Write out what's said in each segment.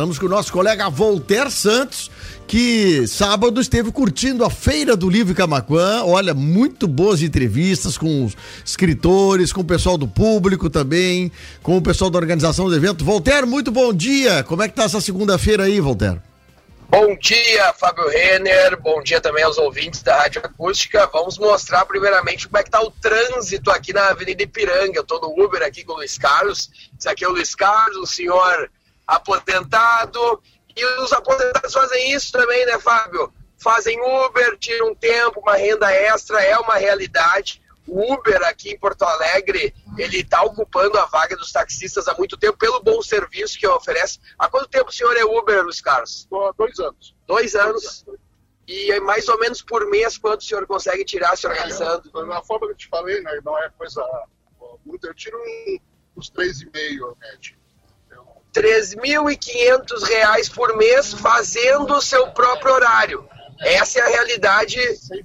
Estamos com o nosso colega Voltaire Santos, que sábado esteve curtindo a Feira do Livro Camacuã. Olha, muito boas entrevistas com os escritores, com o pessoal do público também, com o pessoal da organização do evento. Voltaire, muito bom dia. Como é que tá essa segunda-feira aí, Voltaire? Bom dia, Fábio Renner. Bom dia também aos ouvintes da Rádio Acústica. Vamos mostrar primeiramente como é que tá o trânsito aqui na Avenida Ipiranga. Eu tô no Uber aqui com o Luiz Carlos. Esse aqui é o Luiz Carlos, o senhor aposentado. E os aposentados fazem isso também, né, Fábio? Fazem Uber, tiram um tempo, uma renda extra, é uma realidade. O Uber aqui em Porto Alegre, ele está ocupando a vaga dos taxistas há muito tempo, pelo bom serviço que oferece. Há quanto tempo o senhor é Uber, Luiz Carlos? Dois anos. Dois anos. E mais ou menos por mês, quanto o senhor consegue tirar se organizando? É, na forma que eu te falei, né, não é coisa muito, eu tiro uns três e meio, média. 3.500 reais por mês fazendo o seu próprio horário. Essa é a realidade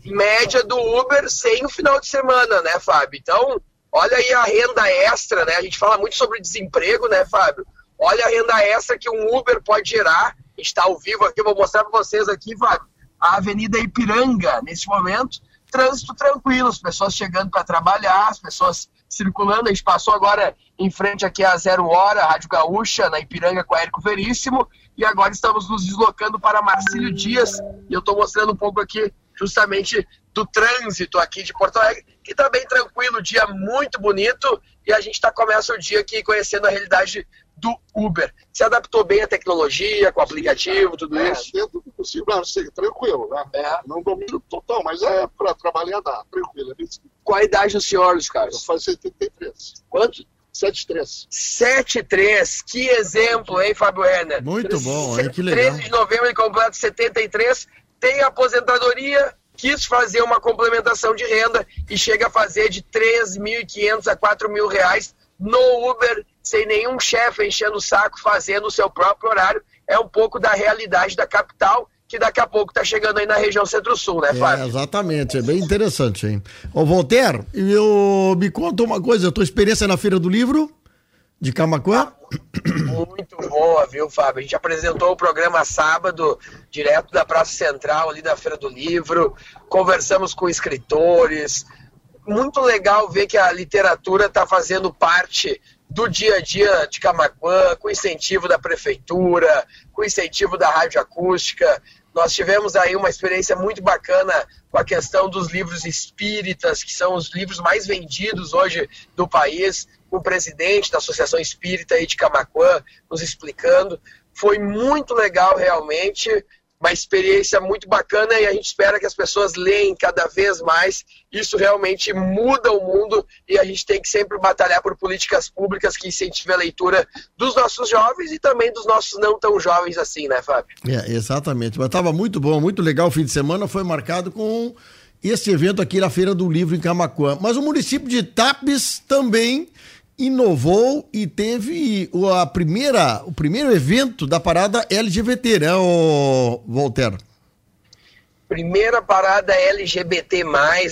média do Uber sem o final de semana, né, Fábio? Então, olha aí a renda extra, né? A gente fala muito sobre desemprego, né, Fábio? Olha a renda extra que um Uber pode gerar. Está ao vivo aqui, vou mostrar para vocês aqui, Fábio. A Avenida Ipiranga, nesse momento, trânsito tranquilo, as pessoas chegando para trabalhar, as pessoas circulando. A gente passou agora em frente aqui a Zero Hora, Rádio Gaúcha, na Ipiranga com Érico Veríssimo, e agora estamos nos deslocando para Marcílio Dias, e eu estou mostrando um pouco aqui justamente do trânsito aqui de Porto Alegre, que está bem tranquilo, dia muito bonito, e a gente tá, começa o dia aqui conhecendo a realidade do Uber. Se adaptou bem à tecnologia, com o aplicativo, tudo é, isso? Dentro do possível, assim, tranquilo, né? É. Não domino total, mas é para trabalhar dá, tranquilo. É Qual a idade do senhor, Luiz Carlos? Eu faço 73. Quanto? 7-3. 7-3, que exemplo, hein, Fábio Werner? Muito bom, hein? Que legal. 13 de novembro ele completa 73, tem aposentadoria, quis fazer uma complementação de renda e chega a fazer de 3.500 a 4 mil reais no Uber, sem nenhum chefe enchendo o saco, fazendo o seu próprio horário. É um pouco da realidade da capital que daqui a pouco está chegando aí na região centro-sul, né, Fábio? É, exatamente, é bem interessante, hein? Ô, Voltaire, eu, me conta uma coisa, a tua experiência na Feira do Livro de Camacuã? Muito boa, viu, Fábio? A gente apresentou o programa sábado, direto da Praça Central, ali da Feira do Livro, conversamos com escritores, muito legal ver que a literatura está fazendo parte do dia a dia de Camacuã, com incentivo da prefeitura, com incentivo da rádio acústica. Nós tivemos aí uma experiência muito bacana com a questão dos livros espíritas, que são os livros mais vendidos hoje do país, com o presidente da Associação Espírita aí de Camacuã nos explicando. Foi muito legal realmente uma experiência muito bacana e a gente espera que as pessoas leem cada vez mais. Isso realmente muda o mundo e a gente tem que sempre batalhar por políticas públicas que incentivem a leitura dos nossos jovens e também dos nossos não tão jovens assim, né, Fábio? É, exatamente. Mas estava muito bom, muito legal o fim de semana. Foi marcado com esse evento aqui na Feira do Livro em Camacuã. Mas o município de Tapes também inovou e teve a primeira, o primeiro evento da parada LGBT, né, Voltaire? Primeira parada LGBT+,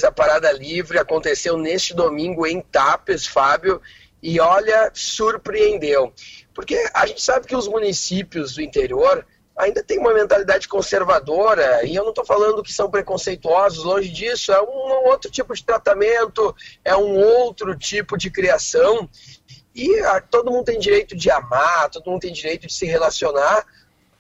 a parada livre, aconteceu neste domingo em Tapes, Fábio, e olha, surpreendeu. Porque a gente sabe que os municípios do interior ainda tem uma mentalidade conservadora, e eu não estou falando que são preconceituosos, longe disso, é um outro tipo de tratamento, é um outro tipo de criação, e a, ah, todo mundo tem direito de amar, todo mundo tem direito de se relacionar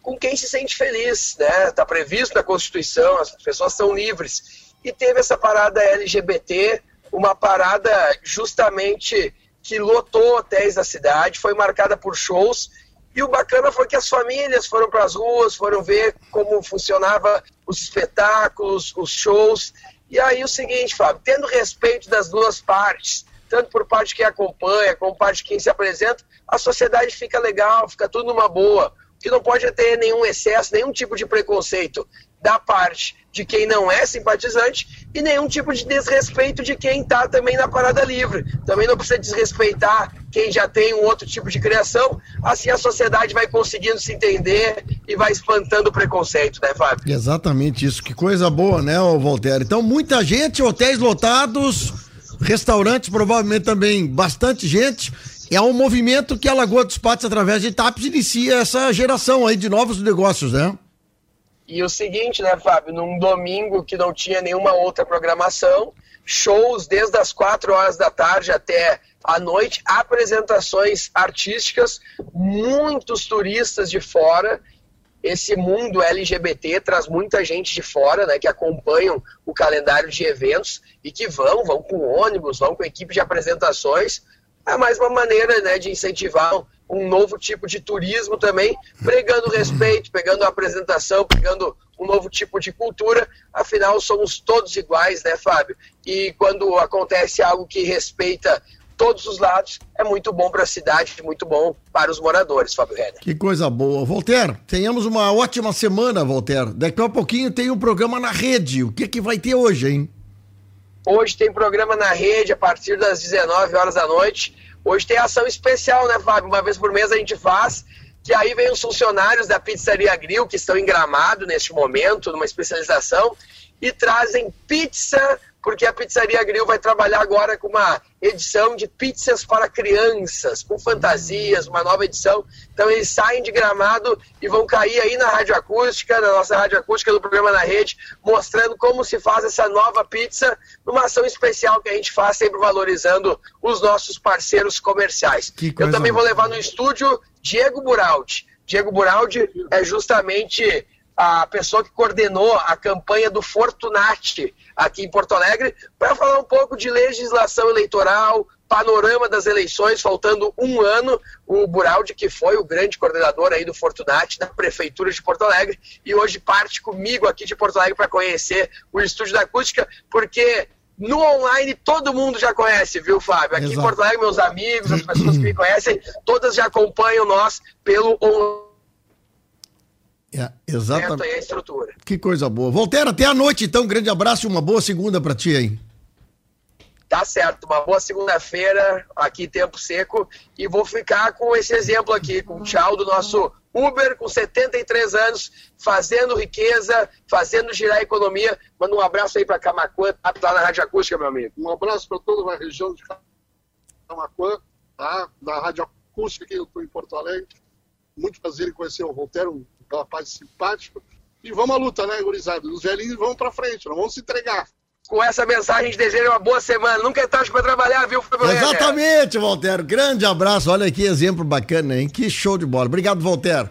com quem se sente feliz, né? Está previsto na Constituição, as pessoas são livres. E teve essa parada LGBT, uma parada justamente que lotou hotéis da cidade, foi marcada por shows e o bacana foi que as famílias foram para as ruas, foram ver como funcionava os espetáculos, os shows. E aí o seguinte, Fábio, tendo respeito das duas partes, tanto por parte de quem acompanha, como parte de quem se apresenta, a sociedade fica legal, fica tudo numa boa. O que não pode é ter nenhum excesso, nenhum tipo de preconceito da parte de quem não é simpatizante e nenhum tipo de desrespeito de quem está também na parada livre. Também não precisa desrespeitar quem já tem um outro tipo de criação, assim a sociedade vai conseguindo se entender e vai espantando o preconceito, né, Fábio? Exatamente isso, que coisa boa, né, Voltaire? Então, muita gente, hotéis lotados, restaurantes provavelmente também bastante gente É um movimento que a Lagoa dos Patos, através de TAPS, inicia essa geração aí de novos negócios, né? E o seguinte, né, Fábio? Num domingo que não tinha nenhuma outra programação, shows desde as 4 horas da tarde até a noite, apresentações artísticas, muitos turistas de fora. Esse mundo LGBT traz muita gente de fora, né, que acompanham o calendário de eventos e que vão, vão com ônibus, vão com equipe de apresentações. É mais uma maneira, né, de incentivar um novo tipo de turismo também, pregando respeito, pegando a apresentação, pegando um novo tipo de cultura. Afinal, somos todos iguais, né, Fábio? E quando acontece algo que respeita todos os lados, é muito bom para a cidade, muito bom para os moradores, Fábio Renner. Que coisa boa. Voltaire, tenhamos uma ótima semana, Voltaire. Daqui a pouquinho tem um programa na rede. O que, que vai ter hoje, hein? Hoje tem programa na rede a partir das 19 horas da noite Hoje tem ação especial, né, Fábio? Uma vez por mês a gente faz, que aí vem os funcionários da Pizzaria Grill, que estão em Gramado neste momento, numa especialização, e trazem pizza porque a Pizzaria Grill vai trabalhar agora com uma edição de pizzas para crianças, com fantasias, uma nova edição. Então eles saem de gramado e vão cair aí na Rádio Acústica, na nossa Rádio Acústica do programa na rede, mostrando como se faz essa nova pizza, numa ação especial que a gente faz, sempre valorizando os nossos parceiros comerciais. Eu também vou levar no estúdio Diego Buraldi. Diego Buraldi é justamente a pessoa que coordenou a campanha do Fortunati aqui em Porto Alegre, para falar um pouco de legislação eleitoral, panorama das eleições, faltando um ano, o Buraldi, que foi o grande coordenador aí do Fortunati, da Prefeitura de Porto Alegre, e hoje parte comigo aqui de Porto Alegre para conhecer o estúdio da acústica, porque no online todo mundo já conhece, viu, Fábio? Aqui Exato. em Porto Alegre, meus amigos, as pessoas que me conhecem, todas já acompanham nós pelo online é, exatamente. a estrutura. Que coisa boa. Voltaire, até a noite, então. Um grande abraço e uma boa segunda para ti aí. Tá certo, uma boa segunda-feira, aqui tempo seco, e vou ficar com esse exemplo aqui, com o tchau do nosso Uber, com 73 anos, fazendo riqueza, fazendo girar a economia. Manda um abraço aí para Camacuã, tá lá na Rádio Acústica, meu amigo. Um abraço para toda a região de Camacuã, tá? da Rádio Acústica, que eu estou em Porto Alegre. Muito prazer em conhecer o Voltaire, um rapaz simpático. E vamos à luta, né, gurizada? Os velhinhos vão pra frente, não vamos se entregar. Com essa mensagem, a gente deseja uma boa semana. Nunca é tarde para trabalhar, viu, Fábio Exatamente, Voltaire. Grande abraço. Olha que exemplo bacana, hein? Que show de bola. Obrigado, Voltaire.